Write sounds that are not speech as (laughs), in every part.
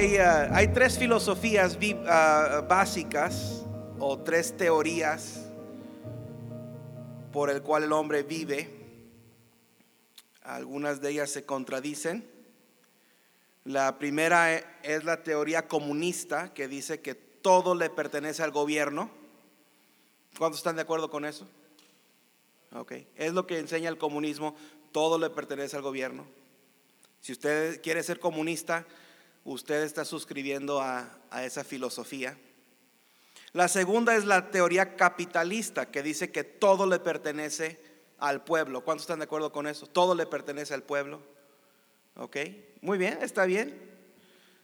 Hay, ah, hay tres filosofías ah, básicas o tres teorías por el cual el hombre vive. Algunas de ellas se contradicen. La primera e- es la teoría comunista que dice que todo le pertenece al gobierno. ¿Cuántos están de acuerdo con eso? Ok, es lo que enseña el comunismo, todo le pertenece al gobierno. Si usted quiere ser comunista, usted está suscribiendo a, esa filosofía. La segunda es la teoría capitalista, que dice que todo le pertenece al pueblo. ¿Cuántos están de acuerdo con eso? Todo le pertenece al pueblo. ¿Ok? Muy bien, está bien.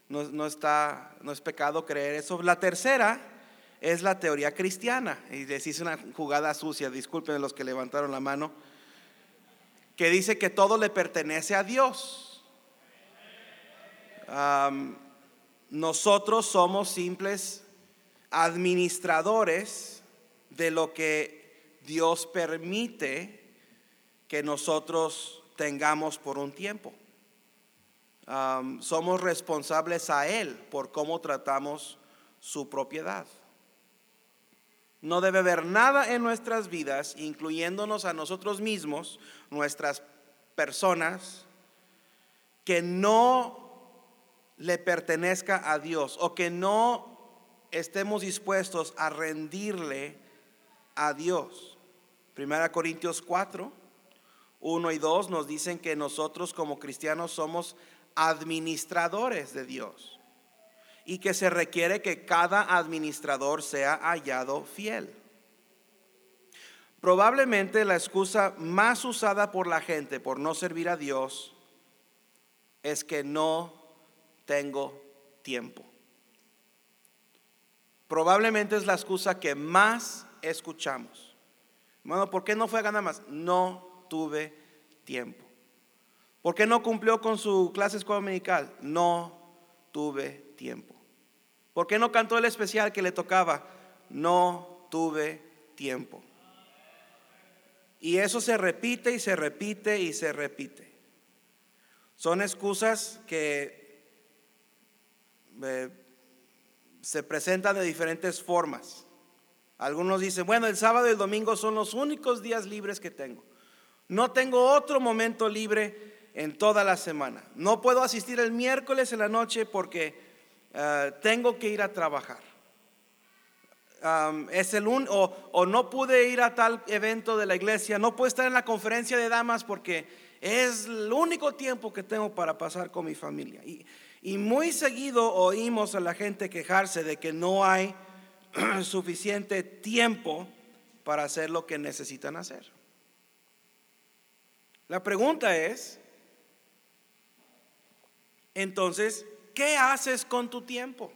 No, no está, no es pecado creer eso. La tercera es la teoría cristiana. Y les hice una jugada sucia, disculpen los que levantaron la mano, que dice que todo le pertenece a Dios. Nosotros somos simples administradores de lo que Dios permite que nosotros tengamos por un tiempo. Somos responsables a Él por cómo tratamos su propiedad. No debe haber nada en nuestras vidas, incluyéndonos a nosotros mismos, nuestras personas, que no le pertenezca a Dios o que no estemos dispuestos a rendirle a Dios. Primera Corintios 4, 1 y 2 nos dicen que nosotros como cristianos somos administradores de Dios y que se requiere que cada administrador sea hallado fiel. Probablemente la excusa más usada por la gente por no servir a Dios es que no tengo tiempo. Probablemente es la excusa que más escuchamos. Bueno, ¿por qué no fue a ganar más? No tuve tiempo. ¿Por qué no cumplió con su clase escuela dominical? No tuve tiempo. ¿Por qué no cantó el especial que le tocaba? No tuve tiempo. Y eso se repite y se repite y se repite. Son excusas que eh, se presentan de diferentes formas. Algunos dicen, bueno, el sábado y el domingo son los únicos días libres que tengo. No tengo otro momento libre en toda la semana. No puedo asistir el miércoles en la noche porque eh, tengo que ir a trabajar. Es el o, o no pude ir a tal evento de la iglesia, no puedo estar en la conferencia de damas porque es el único tiempo que tengo para pasar con mi familia. Y, muy seguido oímos a la gente quejarse de que no hay (clears throat) suficiente tiempo para hacer lo que necesitan hacer. La pregunta es, entonces, ¿qué haces con tu tiempo?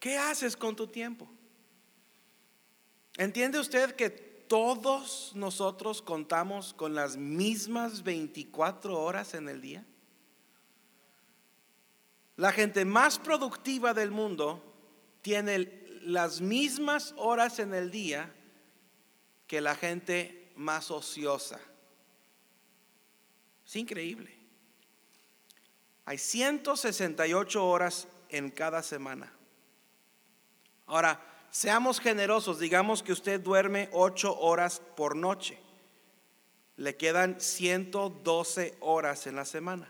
¿Qué haces con tu tiempo? ¿Entiende usted que todos nosotros contamos con las mismas 24 horas en el día? La gente más productiva del mundo tiene las mismas horas en el día que la gente más ociosa. Es increíble. Hay 168 horas en cada semana. Ahora, seamos generosos, digamos que usted duerme 8 horas por noche. Le quedan 112 horas en la semana.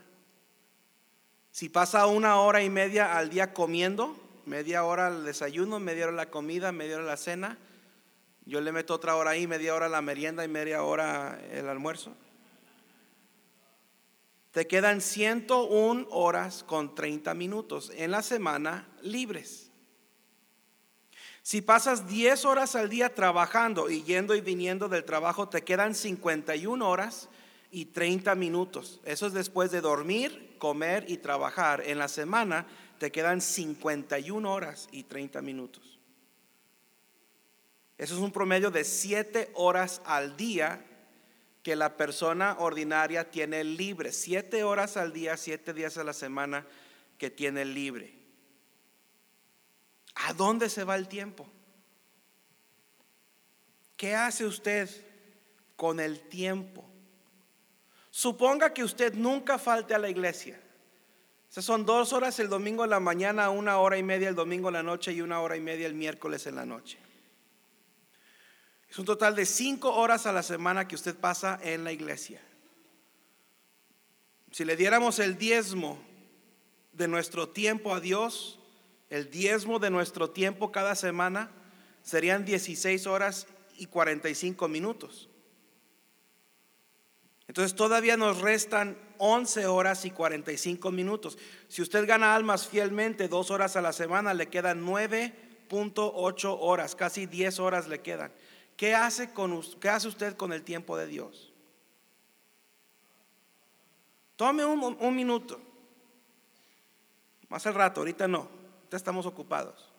Si pasa una hora y media al día comiendo, media hora al desayuno, media hora la comida, media hora la cena, yo le meto otra hora ahí, media hora la merienda y media hora el almuerzo. Te quedan 101 horas con 30 minutos en la semana libres. Si pasas 10 horas al día trabajando y yendo y viniendo del trabajo, te quedan 51 horas y 30 minutos. Eso es después de dormir, comer y trabajar. En la semana te quedan 51 horas y 30 minutos. Eso es un promedio de 7 horas al día que la persona ordinaria tiene libre. 7 horas al día, 7 días a la semana que tiene libre. ¿A dónde se va el tiempo? ¿Qué hace usted con el tiempo? Suponga que usted nunca falte a la iglesia. Esas son dos horas el domingo en la mañana, una hora y media el domingo en la noche y una hora y media el miércoles en la noche. Es un total de cinco horas a la semana que usted pasa en la iglesia. Si le diéramos el diezmo de nuestro tiempo a Dios, el diezmo de nuestro tiempo cada semana, serían 16 horas y 45 minutos. Entonces todavía nos restan 11 horas y 45 minutos. Si usted gana almas fielmente dos horas a la semana, le quedan 9.8 horas, casi 10 horas le quedan. ¿Qué hace, con, ¿Qué hace usted con el tiempo de Dios? Tome un, un minuto. Más al rato, ahorita no. Estamos ocupados.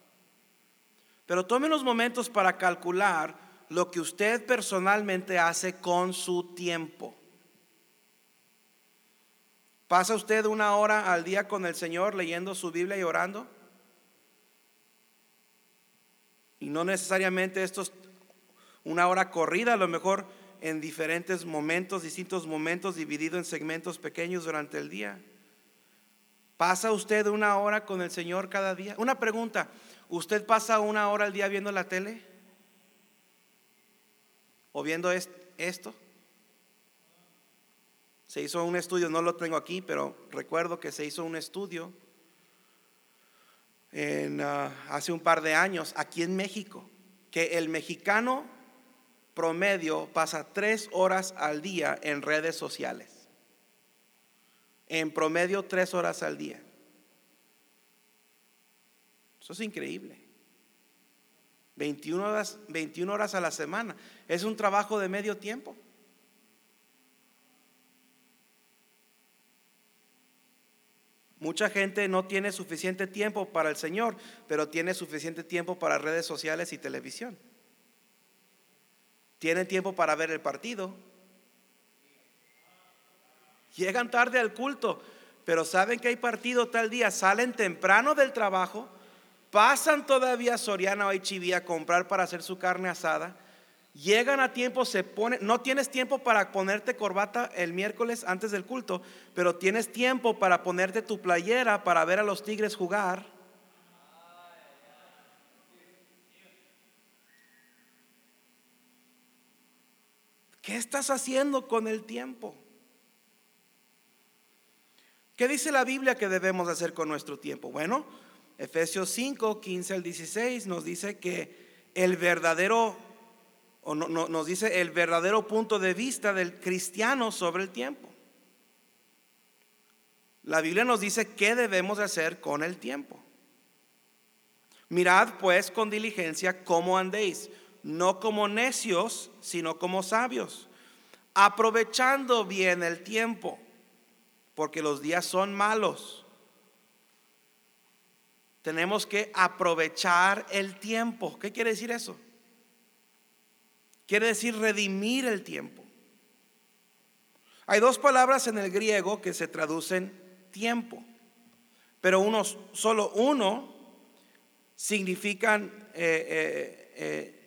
Pero tome unos momentos para calcular lo que usted personalmente hace con su tiempo. ¿Pasa usted una hora al día con el Señor leyendo su Biblia y orando? Y no necesariamente esto es una hora corrida, a lo mejor en diferentes momentos, distintos momentos, dividido en segmentos pequeños durante el día. ¿Pasa usted una hora con el Señor cada día? Una pregunta, ¿usted pasa una hora al día viendo la tele? ¿O viendo esto? Se hizo un estudio, no lo tengo aquí, pero recuerdo que se hizo un estudio en, ah, hace un par de años aquí en México, que el mexicano promedio pasa tres horas al día en redes sociales. En promedio tres horas al día. Eso es increíble. 21 horas, 21 horas a la semana. Es un trabajo de medio tiempo. Mucha gente no tiene suficiente tiempo para el Señor, pero tiene suficiente tiempo para redes sociales y televisión. Tienen tiempo para ver el partido. Llegan tarde al culto, pero saben que hay partido tal día. Salen temprano del trabajo, pasan todavía Soriana o Chivía a comprar para hacer su carne asada. Llegan a tiempo, se ponen, no tienes tiempo para ponerte corbata el miércoles antes del culto, pero tienes tiempo para ponerte tu playera para ver a los Tigres jugar ¿Qué estás haciendo con el tiempo? ¿Qué dice la Biblia que debemos hacer con nuestro tiempo? Bueno, Efesios 5, 15 al 16 nos dice que el verdadero, o no, nos dice el verdadero punto de vista del cristiano sobre el tiempo. La Biblia nos dice qué debemos hacer con el tiempo. Mirad pues con diligencia cómo andéis no como necios, sino como sabios, aprovechando bien el tiempo, porque los días son malos. Tenemos que aprovechar el tiempo. ¿Qué quiere decir eso? Quiere decir redimir el tiempo. Hay dos palabras en el griego que se traducen tiempo, pero solo uno significan eh, eh, eh,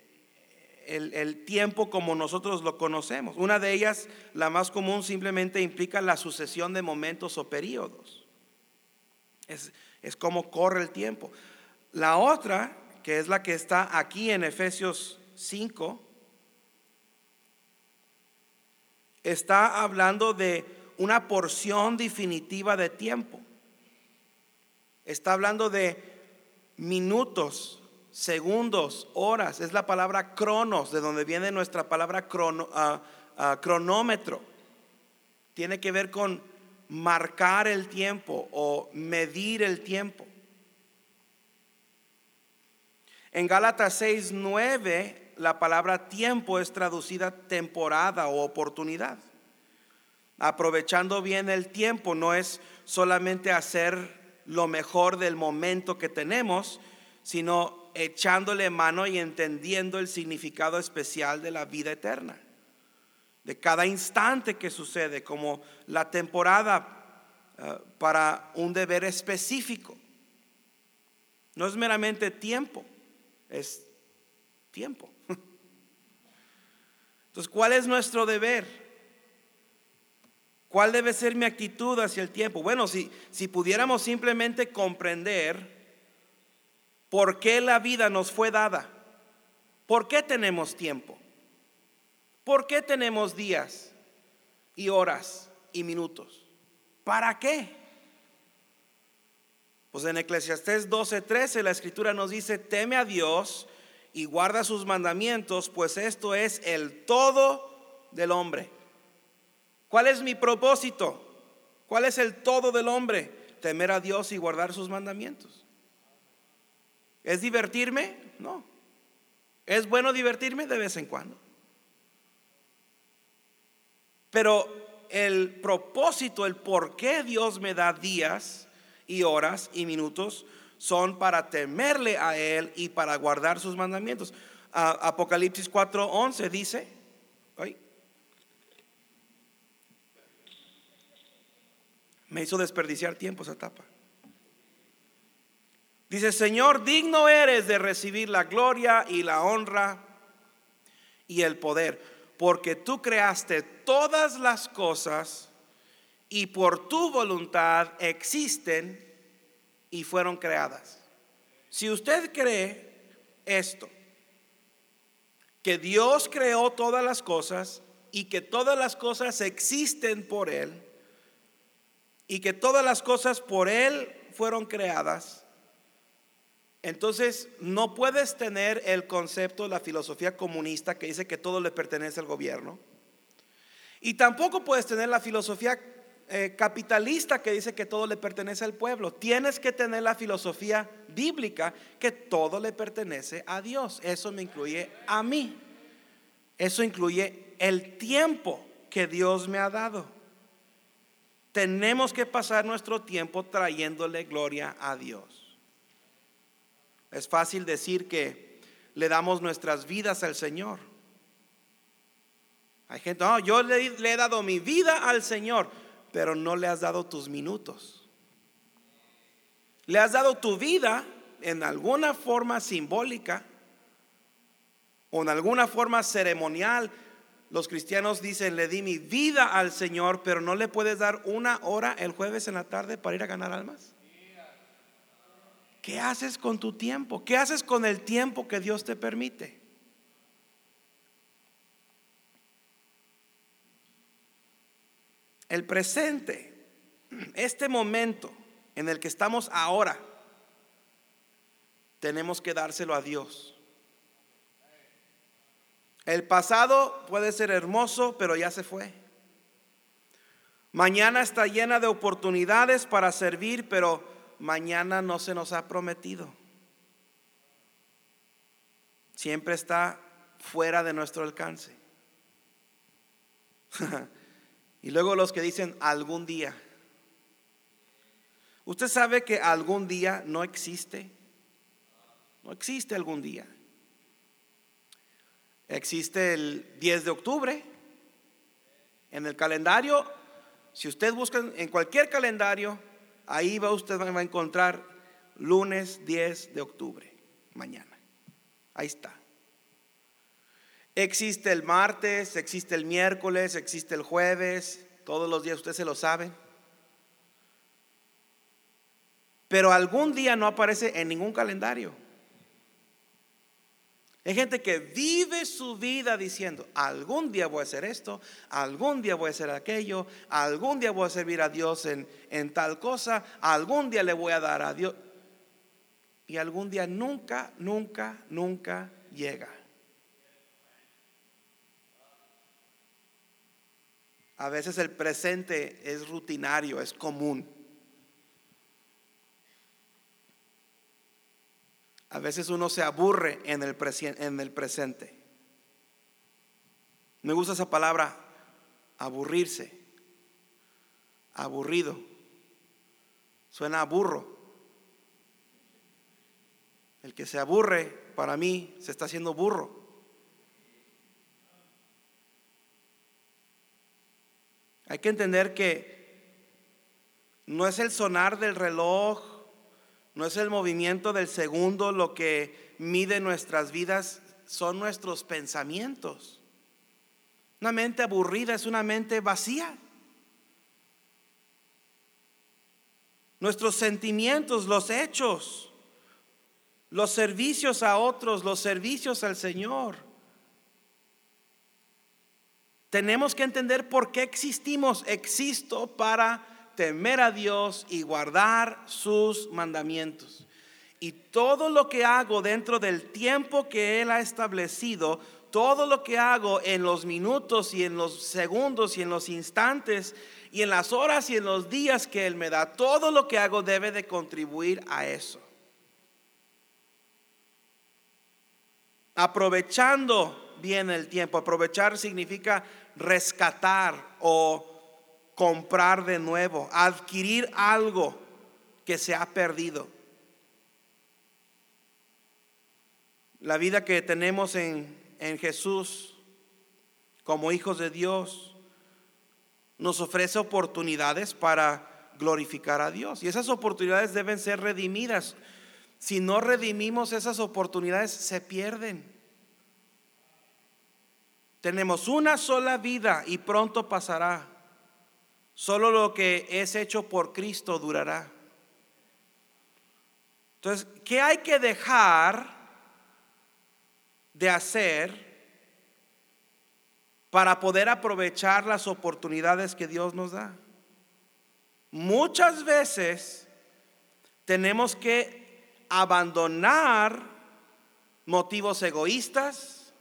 el, tiempo como nosotros lo conocemos. Una de ellas, la más común, simplemente implica la sucesión de momentos o periodos. Es, es como corre el tiempo. La otra, que es la que está aquí en Efesios 5, está hablando de una porción definitiva de tiempo. Está hablando de minutos, segundos, horas, es la palabra cronos, de donde viene nuestra palabra ah, ah, cronómetro. Tiene que ver con marcar el tiempo o medir el tiempo. En Gálatas 6, 9, la palabra tiempo es traducida temporada o oportunidad. Aprovechando bien el tiempo no es solamente hacer lo mejor del momento que tenemos, sino echándole mano y entendiendo el significado especial de la vida eterna, de cada instante que sucede, como la temporada eh, para un deber específico. No es meramente tiempo, es tiempo. (laughs) Entonces, ¿cuál es nuestro deber? ¿Cuál debe ser mi actitud hacia el tiempo? Bueno, si, si pudiéramos simplemente comprender por qué la vida nos fue dada, por qué tenemos tiempo, por qué tenemos días y horas y minutos, ¿para qué? Pues en Eclesiastés 12:13 la escritura nos dice, teme a Dios y guarda sus mandamientos, pues esto es el todo del hombre. ¿Cuál es mi propósito? ¿Cuál es el todo del hombre? Temer a Dios y guardar sus mandamientos. ¿Es divertirme? No. ¿Es bueno divertirme? De vez en cuando. Pero el propósito, el por qué Dios me da días y horas y minutos son para temerle a Él y para guardar sus mandamientos. Apocalipsis 4:11 dice, Me hizo desperdiciar tiempo esa etapa. Dice, Señor, digno eres de recibir la gloria y la honra y el poder, porque tú creaste todas las cosas y por tu voluntad existen y fueron creadas. Si usted cree esto, que Dios creó todas las cosas y que todas las cosas existen por Él, y que todas las cosas por Él fueron creadas, entonces no puedes tener el concepto, la filosofía comunista que dice que todo le pertenece al gobierno. Y tampoco puedes tener la filosofía eh, capitalista que dice que todo le pertenece al pueblo. Tienes que tener la filosofía bíblica que todo le pertenece a Dios. Eso me incluye a mí. Eso incluye el tiempo que Dios me ha dado tenemos que pasar nuestro tiempo trayéndole gloria a Dios. Es fácil decir que le damos nuestras vidas al Señor. Hay gente, no, yo le, he dado mi vida al Señor, pero no le has dado tus minutos. Le has dado tu vida en alguna forma simbólica o en alguna forma ceremonial, los cristianos dicen, le di mi vida al Señor, pero no le puedes dar una hora el jueves en la tarde para ir a ganar almas. ¿Qué haces con tu tiempo? ¿Qué haces con el tiempo que Dios te permite? El presente, este momento en el que estamos ahora, tenemos que dárselo a Dios. El pasado puede ser hermoso, pero ya se fue. Mañana está llena de oportunidades para servir, pero mañana no se nos ha prometido. Siempre está fuera de nuestro alcance. (laughs) y luego los que dicen algún día. Usted sabe que algún día no existe. No existe algún día. Existe el 10 de octubre. En el calendario, si usted busca en cualquier calendario, ahí va usted va a encontrar lunes 10 de octubre, mañana. Ahí está. Existe el martes, existe el miércoles, existe el jueves, todos los días usted se lo sabe. Pero algún día no aparece en ningún calendario. Hay gente que vive su vida diciendo, algún día voy a hacer esto, algún día voy a hacer aquello, algún día voy a servir a Dios en, en tal cosa, algún día le voy a dar a Dios. Y algún día nunca, nunca, nunca llega. A veces el presente es rutinario, es común. A veces uno se aburre en el, en el presente. Me gusta esa palabra, aburrirse, aburrido. Suena a burro. El que se aburre, para mí, se está haciendo burro. Hay que entender que no es el sonar del reloj no es el movimiento del segundo lo que mide nuestras vidas, son nuestros pensamientos. Una mente aburrida es una mente vacía. Nuestros sentimientos, los hechos, los servicios a otros, los servicios al Señor. Tenemos que entender por qué existimos. Existo para temer a Dios y guardar sus mandamientos. Y todo lo que hago dentro del tiempo que Él ha establecido, todo lo que hago en los minutos y en los segundos y en los instantes y en las horas y en los días que Él me da, todo lo que hago debe de contribuir a eso. Aprovechando bien el tiempo, aprovechar significa rescatar o comprar de nuevo, adquirir algo que se ha perdido. La vida que tenemos en, en Jesús como hijos de Dios nos ofrece oportunidades para glorificar a Dios. Y esas oportunidades deben ser redimidas. Si no redimimos esas oportunidades, se pierden. Tenemos una sola vida y pronto pasará. Solo lo que es hecho por Cristo durará. Entonces, ¿qué hay que dejar de hacer para poder aprovechar las oportunidades que Dios nos da? Muchas veces tenemos que abandonar motivos egoístas,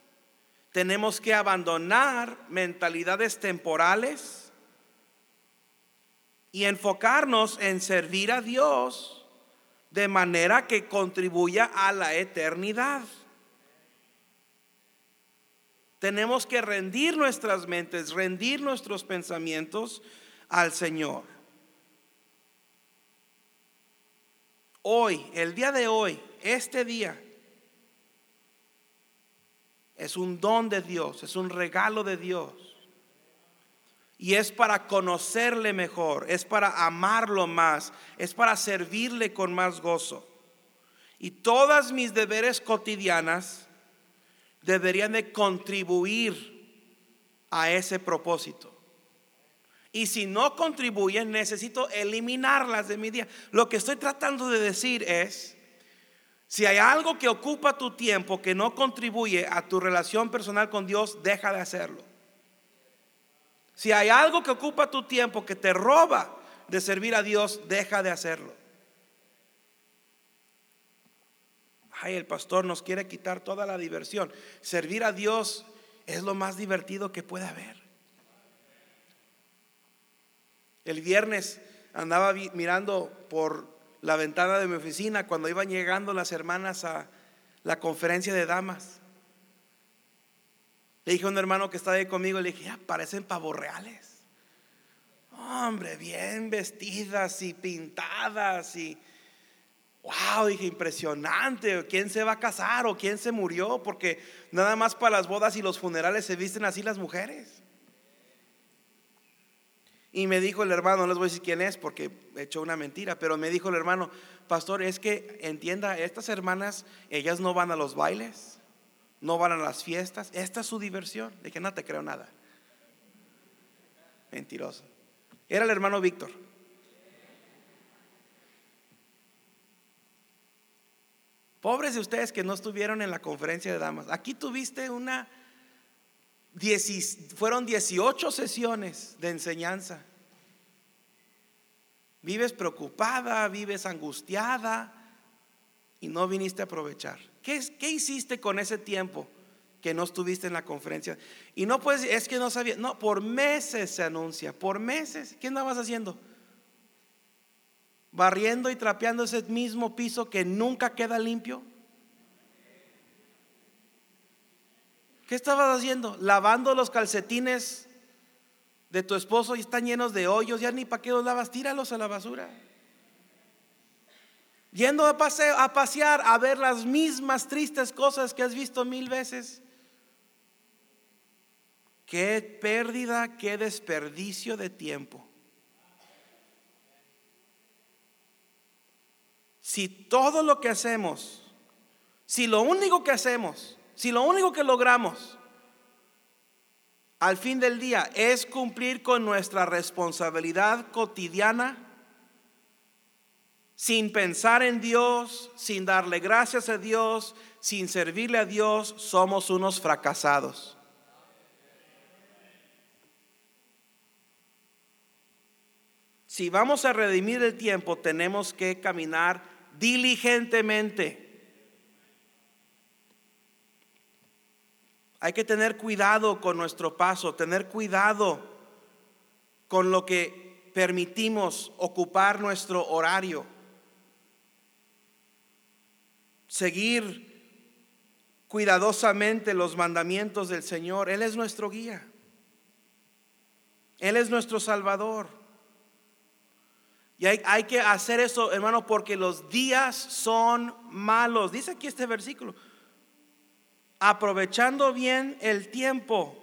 tenemos que abandonar mentalidades temporales y enfocarnos en servir a Dios de manera que contribuya a la eternidad. Tenemos que rendir nuestras mentes, rendir nuestros pensamientos al Señor. Hoy, el día de hoy, este día, es un don de Dios, es un regalo de Dios. Y es para conocerle mejor, es para amarlo más, es para servirle con más gozo. Y todas mis deberes cotidianas deberían de contribuir a ese propósito. Y si no contribuyen, necesito eliminarlas de mi día. Lo que estoy tratando de decir es, si hay algo que ocupa tu tiempo que no contribuye a tu relación personal con Dios, deja de hacerlo. Si hay algo que ocupa tu tiempo que te roba de servir a Dios, deja de hacerlo. Ay, el pastor nos quiere quitar toda la diversión. Servir a Dios es lo más divertido que puede haber. El viernes andaba mirando por la ventana de mi oficina cuando iban llegando las hermanas a la conferencia de damas. Le dije a un hermano que estaba ahí conmigo, le dije, ya parecen pavos reales. Hombre, bien vestidas y pintadas y... Wow, dije, impresionante. ¿Quién se va a casar o quién se murió? Porque nada más para las bodas y los funerales se visten así las mujeres. Y me dijo el hermano, no les voy a decir quién es porque he hecho una mentira, pero me dijo el hermano, pastor, es que entienda, estas hermanas, ellas no van a los bailes, no van a las fiestas. Esta es su diversión. De que no te creo nada. Mentiroso. Era el hermano Víctor. Pobres de ustedes que no estuvieron en la conferencia de damas. Aquí tuviste una, fueron 18 sesiones de enseñanza. Vives preocupada, vives angustiada y no viniste a aprovechar. ¿Qué, hiciste con ese tiempo que no estuviste en la conferencia? Y no puedes, es que no sabía, no, por meses se anuncia, por meses. ¿Qué andabas haciendo? Barriendo y trapeando ese mismo piso que nunca queda limpio. ¿Qué estabas haciendo? Lavando los calcetines de tu esposo y están llenos de hoyos, ya ni para qué los lavas, tíralos a la basura. Yendo a, paseo, a pasear a ver las mismas tristes cosas que has visto mil veces. Qué pérdida, qué desperdicio de tiempo. Si todo lo que hacemos, si lo único que hacemos, si lo único que logramos al fin del día es cumplir con nuestra responsabilidad cotidiana, sin pensar en Dios, sin darle gracias a Dios, sin servirle a Dios, somos unos fracasados. Si vamos a redimir el tiempo, tenemos que caminar diligentemente. Hay que tener cuidado con nuestro paso, tener cuidado con lo que permitimos ocupar nuestro horario. Seguir cuidadosamente los mandamientos del Señor. Él es nuestro guía. Él es nuestro Salvador. Y hay, que hacer eso, hermano, porque los días son malos. Dice aquí este versículo. Aprovechando bien el tiempo,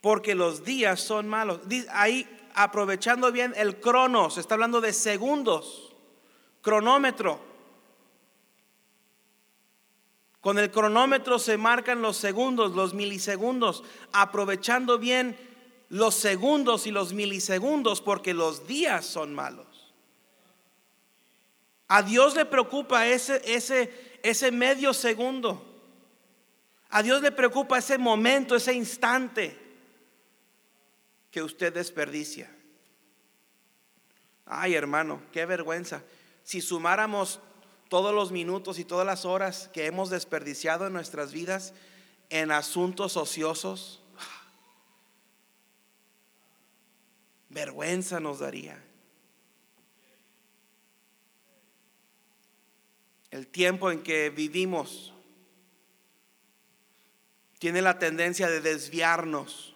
porque los días son malos. Ahí, aprovechando bien el cronos, está hablando de segundos, cronómetro. Con el cronómetro se marcan los segundos, los milisegundos, aprovechando bien los segundos y los milisegundos porque los días son malos. A Dios le preocupa ese, ese, ese medio segundo. A Dios le preocupa ese momento, ese instante que usted desperdicia. Ay, hermano, qué vergüenza. Si sumáramos todos los minutos y todas las horas que hemos desperdiciado en nuestras vidas en asuntos ociosos, vergüenza nos daría. El tiempo en que vivimos tiene la tendencia de desviarnos.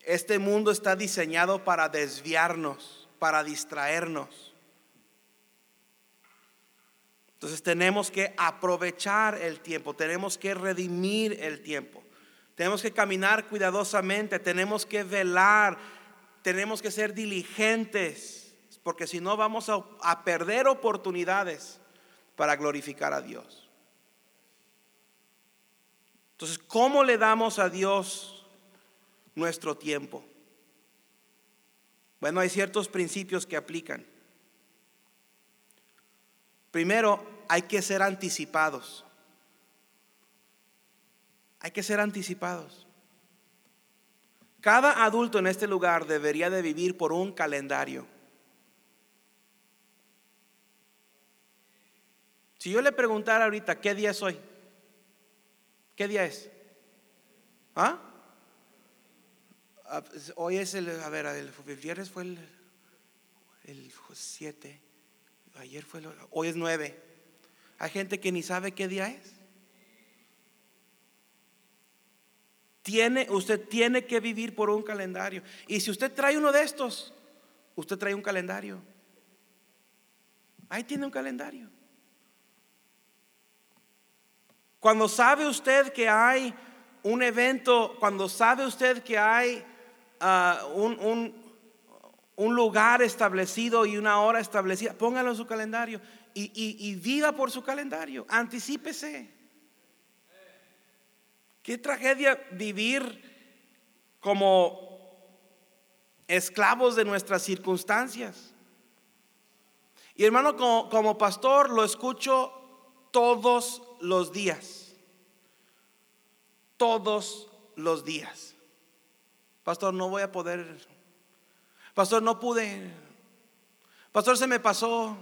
Este mundo está diseñado para desviarnos, para distraernos. Entonces tenemos que aprovechar el tiempo, tenemos que redimir el tiempo. Tenemos que caminar cuidadosamente, tenemos que velar, tenemos que ser diligentes, porque si no vamos a, perder oportunidades para glorificar a Dios. Entonces, ¿cómo le damos a Dios nuestro tiempo? Bueno, hay ciertos principios que aplican. Primero, hay que ser anticipados. Hay que ser anticipados. Cada adulto en este lugar debería de vivir por un calendario. Si yo le preguntara ahorita, ¿qué día es hoy? ¿Qué día es? ¿Ah? ah pues, hoy es el, a ver, el, viernes fue el, el 7, ayer fue el, hoy es 9. Hay gente que ni sabe qué día es. Tiene, usted tiene que vivir por un calendario. Y si usted trae uno de estos, usted trae un calendario. Ahí tiene un calendario. Cuando sabe usted que hay un evento, cuando sabe usted que hay ah, un, un, lugar establecido y una hora establecida, póngalo en su calendario y, viva por su calendario. Anticípese. Qué tragedia vivir como esclavos de nuestras circunstancias. Y hermano, como, pastor lo escucho todos los días. Todos los días. Pastor, no voy a poder. Pastor, no pude. Pastor, se me pasó.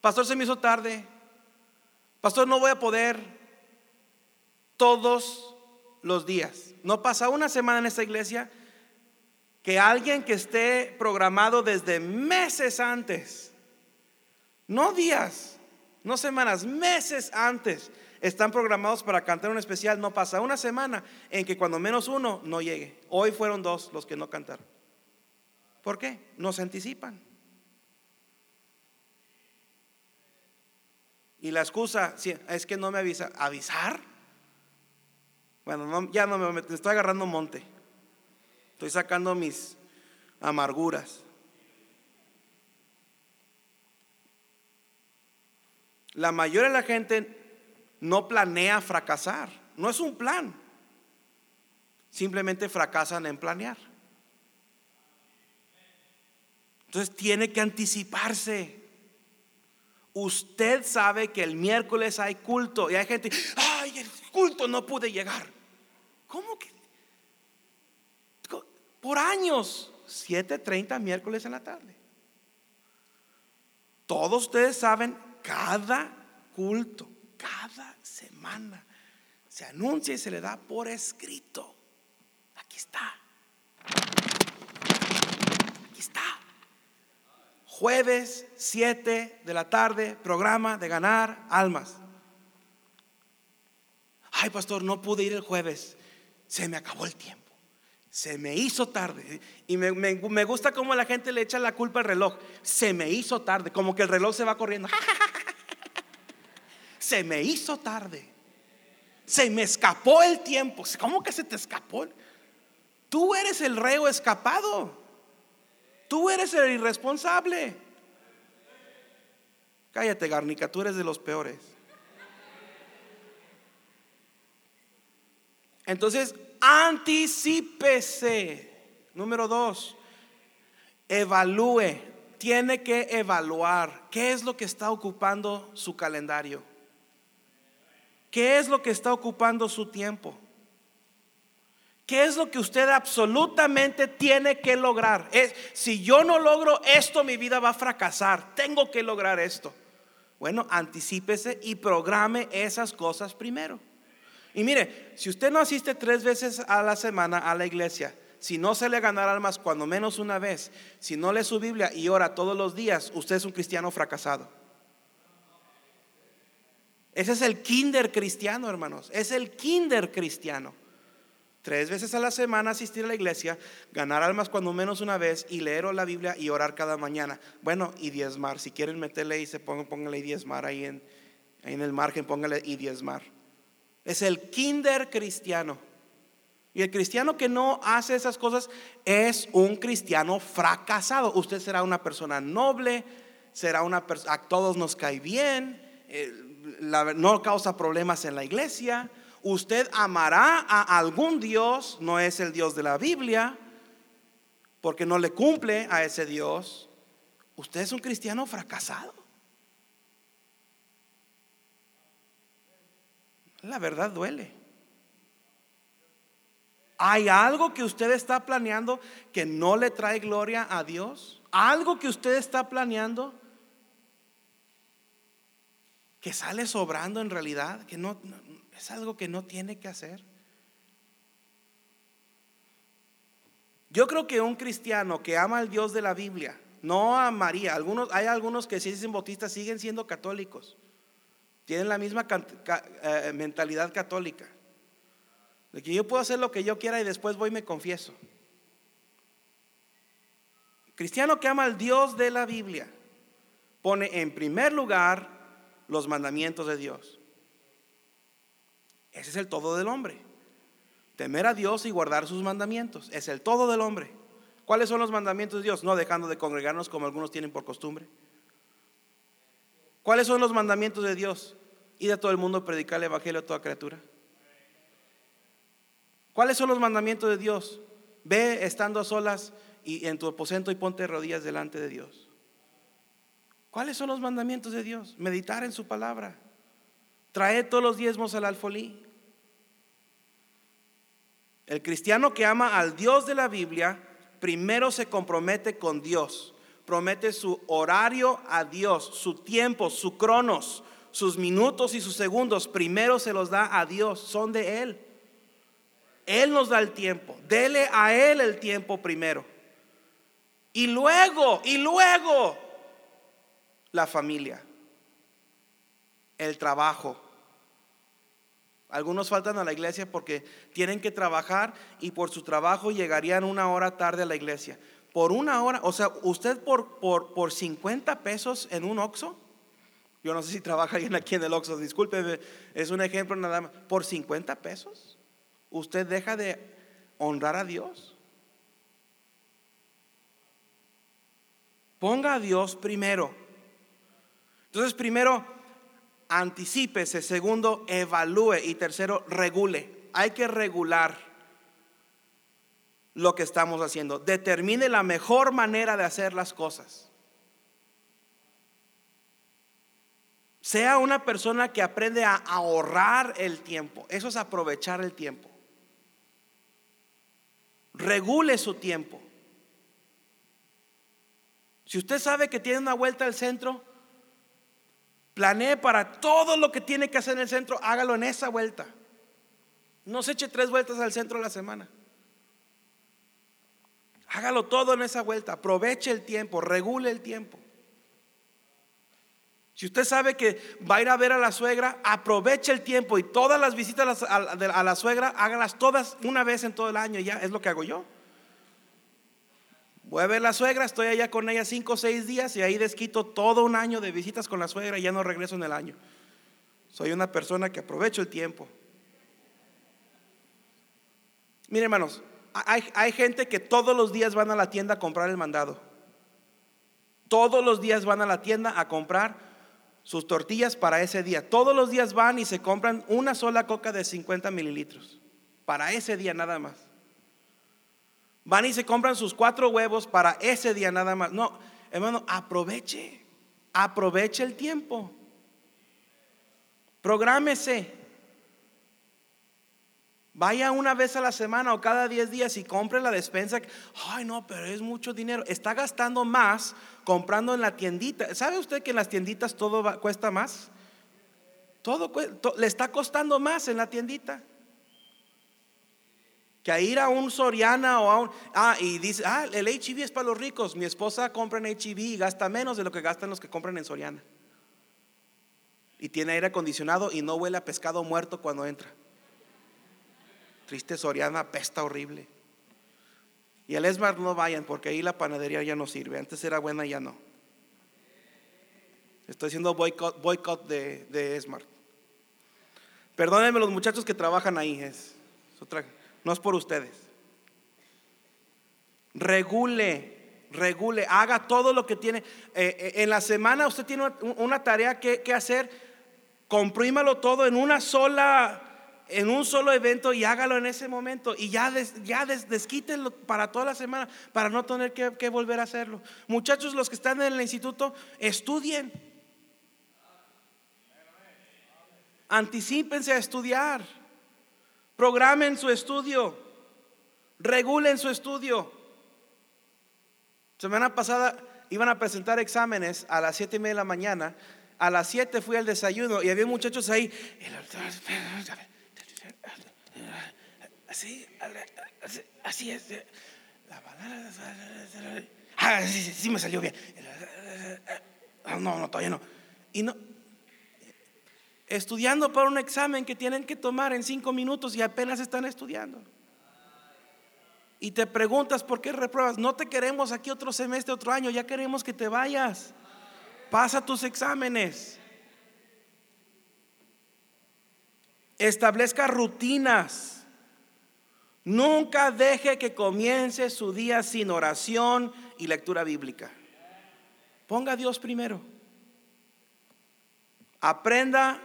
Pastor, se me hizo tarde. Pastor, no voy a poder todos los días. No pasa una semana en esta iglesia que alguien que esté programado desde meses antes, no días, no semanas, meses antes, están programados para cantar un especial. No pasa una semana en que cuando menos uno no llegue. Hoy fueron dos los que no cantaron. ¿Por qué? Nos anticipan. Y la excusa es que no me avisa. ¿Avisar? Bueno, ya no me, me estoy agarrando monte. Estoy sacando mis amarguras. La mayoría de la gente no planea fracasar. No es un plan. Simplemente fracasan en planear. Entonces tiene que anticiparse. Usted sabe que el miércoles hay culto y hay gente, ay, el culto no pude llegar. ¿Cómo que? Por años, 7.30 miércoles en la tarde. Todos ustedes saben, cada culto, cada semana, se anuncia y se le da por escrito. Aquí está. Aquí está. Jueves 7 de la tarde, programa de ganar almas. Ay, pastor, no pude ir el jueves. Se me acabó el tiempo. Se me hizo tarde. Y me, me, gusta cómo la gente le echa la culpa al reloj. Se me hizo tarde. Como que el reloj se va corriendo. (laughs) Se me hizo tarde. Se me escapó el tiempo. ¿Cómo que se te escapó? Tú eres el reo escapado. Tú eres el irresponsable. Cállate, Garnica, tú eres de los peores. Entonces, anticípese. Número dos, evalúe. Tiene que evaluar qué es lo que está ocupando su calendario. ¿Qué es lo que está ocupando su tiempo? ¿Qué es lo que usted absolutamente tiene que lograr? Es, si yo no logro esto, mi vida va a fracasar. Tengo que lograr esto. Bueno, anticípese y programe esas cosas primero. Y mire, si usted no asiste tres veces a la semana a la iglesia, si no se le ganar almas cuando menos una vez, si no lee su Biblia y ora todos los días, usted es un cristiano fracasado. Ese es el kinder cristiano, hermanos. Es el kinder cristiano. Tres veces a la semana asistir a la iglesia, ganar almas cuando menos una vez y leer la Biblia y orar cada mañana. Bueno, y diezmar. Si quieren meterle y se pongan, pónganle y diezmar ahí en, ahí en el margen, pónganle y diezmar. Es el kinder cristiano. Y el cristiano que no hace esas cosas es un cristiano fracasado. Usted será una persona noble, será una persona, a todos nos cae bien, eh, no causa problemas en la iglesia usted amará a algún Dios, no es el Dios de la Biblia, porque no le cumple a ese Dios, usted es un cristiano fracasado. La verdad duele. ¿Hay algo que usted está planeando que no le trae gloria a Dios? ¿Algo que usted está planeando que sale sobrando en realidad? Que no, es algo que no tiene que hacer. Yo creo que un cristiano que ama al Dios de la Biblia, no a María, algunos, hay algunos que si dicen bautistas siguen siendo católicos, tienen la misma eh, mentalidad católica, de que yo puedo hacer lo que yo quiera y después voy y me confieso. Cristiano que ama al Dios de la Biblia pone en primer lugar los mandamientos de Dios. Ese es el todo del hombre. Temer a Dios y guardar sus mandamientos. Es el todo del hombre. ¿Cuáles son los mandamientos de Dios? No dejando de congregarnos como algunos tienen por costumbre. ¿Cuáles son los mandamientos de Dios? Ir a todo el mundo a predicar el evangelio a toda criatura. ¿Cuáles son los mandamientos de Dios? Ve estando a solas y en tu aposento y ponte rodillas delante de Dios. ¿Cuáles son los mandamientos de Dios? Meditar en su palabra. Trae todos los diezmos al alfolí. El cristiano que ama al Dios de la Biblia, primero se compromete con Dios. Promete su horario a Dios, su tiempo, su cronos, sus minutos y sus segundos. Primero se los da a Dios, son de Él. Él nos da el tiempo. Dele a Él el tiempo primero. Y luego, y luego, la familia el trabajo. Algunos faltan a la iglesia porque tienen que trabajar y por su trabajo llegarían una hora tarde a la iglesia. Por una hora, o sea, usted por, por, por 50 pesos en un Oxxo, yo no sé si trabaja alguien aquí en el Oxxo, discúlpeme, es un ejemplo nada más, por 50 pesos, usted deja de honrar a Dios. Ponga a Dios primero. Entonces, primero, anticípese. Segundo, evalúe. Y tercero, regule. Hay que regular. lo que estamos haciendo. Determine la mejor manera de hacer las cosas. Sea una persona que aprende a ahorrar el tiempo. Eso es aprovechar el tiempo. Regule su tiempo. Si usted sabe que tiene una vuelta al centro, planee para todo lo que tiene que hacer en el centro, hágalo en esa vuelta. No se eche tres vueltas al centro a la semana. Hágalo todo en esa vuelta. Aproveche el tiempo, regule el tiempo. Si usted sabe que va a ir a ver a la suegra, aproveche el tiempo y todas las visitas a la, suegra, hágalas todas una vez en todo el año. Ya es lo que hago yo. Voy a ver la suegra, estoy allá con ella cinco o seis días y ahí desquito todo un año de visitas con la suegra y ya no regreso en el año. Soy una persona que aprovecho el tiempo. Miren hermanos, hay, hay gente que todos los días van a la tienda a comprar el mandado. Todos los días van a la tienda a comprar sus tortillas para ese día. Todos los días van y se compran una sola coca de 50 mililitros. Para ese día nada más. Van y se compran sus cuatro huevos para ese día nada más. No, hermano, aproveche. Aproveche el tiempo. Prográmese. Vaya una vez a la semana o cada 10 días y compre la despensa. Ay, no, pero es mucho dinero. Está gastando más comprando en la tiendita. ¿Sabe usted que en las tienditas todo cuesta más? Todo, le está costando más en la tiendita. Que a ir a un Soriana o a un... Ah, y dice, ah, el HIV es para los ricos. Mi esposa compra en HIV y gasta menos de lo que gastan los que compran en Soriana. Y tiene aire acondicionado y no huele a pescado muerto cuando entra. Triste Soriana, pesta horrible. Y al Esmar no vayan porque ahí la panadería ya no sirve. Antes era buena, ya no. Estoy haciendo boicot, de, de Esmar. Perdónenme los muchachos que trabajan ahí. Es, no es por ustedes. Regule, regule, haga todo lo que tiene. Eh, eh, en la semana usted tiene una tarea que, hacer. Comprímalo todo en una sola en un solo evento y hágalo en ese momento y ya, ya desquítenlo para toda la semana para no tener que, que, volver a hacerlo. Muchachos, los que están en el instituto, estudien. Anticípense a estudiar. Programen su estudio. Regulen su estudio. Semana pasada iban a presentar exámenes a las siete y media de la mañana. A las 7 fui al desayuno y había muchachos ahí. Así, así, es. La Ah, sí, sí, me salió bien. No, no, todavía no. Y no. Estudiando para un examen que tienen que tomar en cinco minutos y apenas están estudiando. Y te preguntas por qué repruebas. No te queremos aquí otro semestre, otro año. Ya queremos que te vayas. Pasa tus exámenes. Establezca rutinas Nunca deje que comience su día sin oración y lectura bíblica. Ponga a Dios primero. Aprenda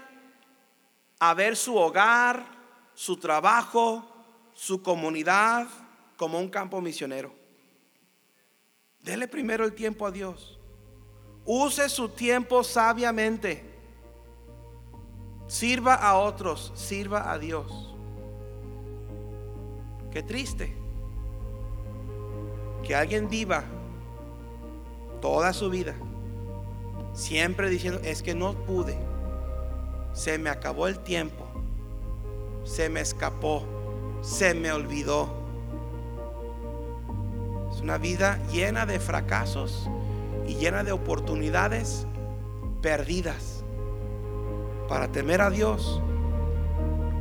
a ver su hogar, su trabajo, su comunidad como un campo misionero. Dele primero el tiempo a Dios. Use su tiempo sabiamente. Sirva a otros, sirva a Dios. Qué triste que alguien viva toda su vida siempre diciendo, es que no pude, se me acabó el tiempo, se me escapó, se me olvidó. Es una vida llena de fracasos y llena de oportunidades perdidas para temer a Dios,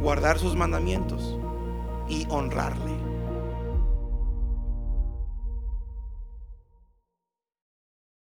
guardar sus mandamientos y honrarle.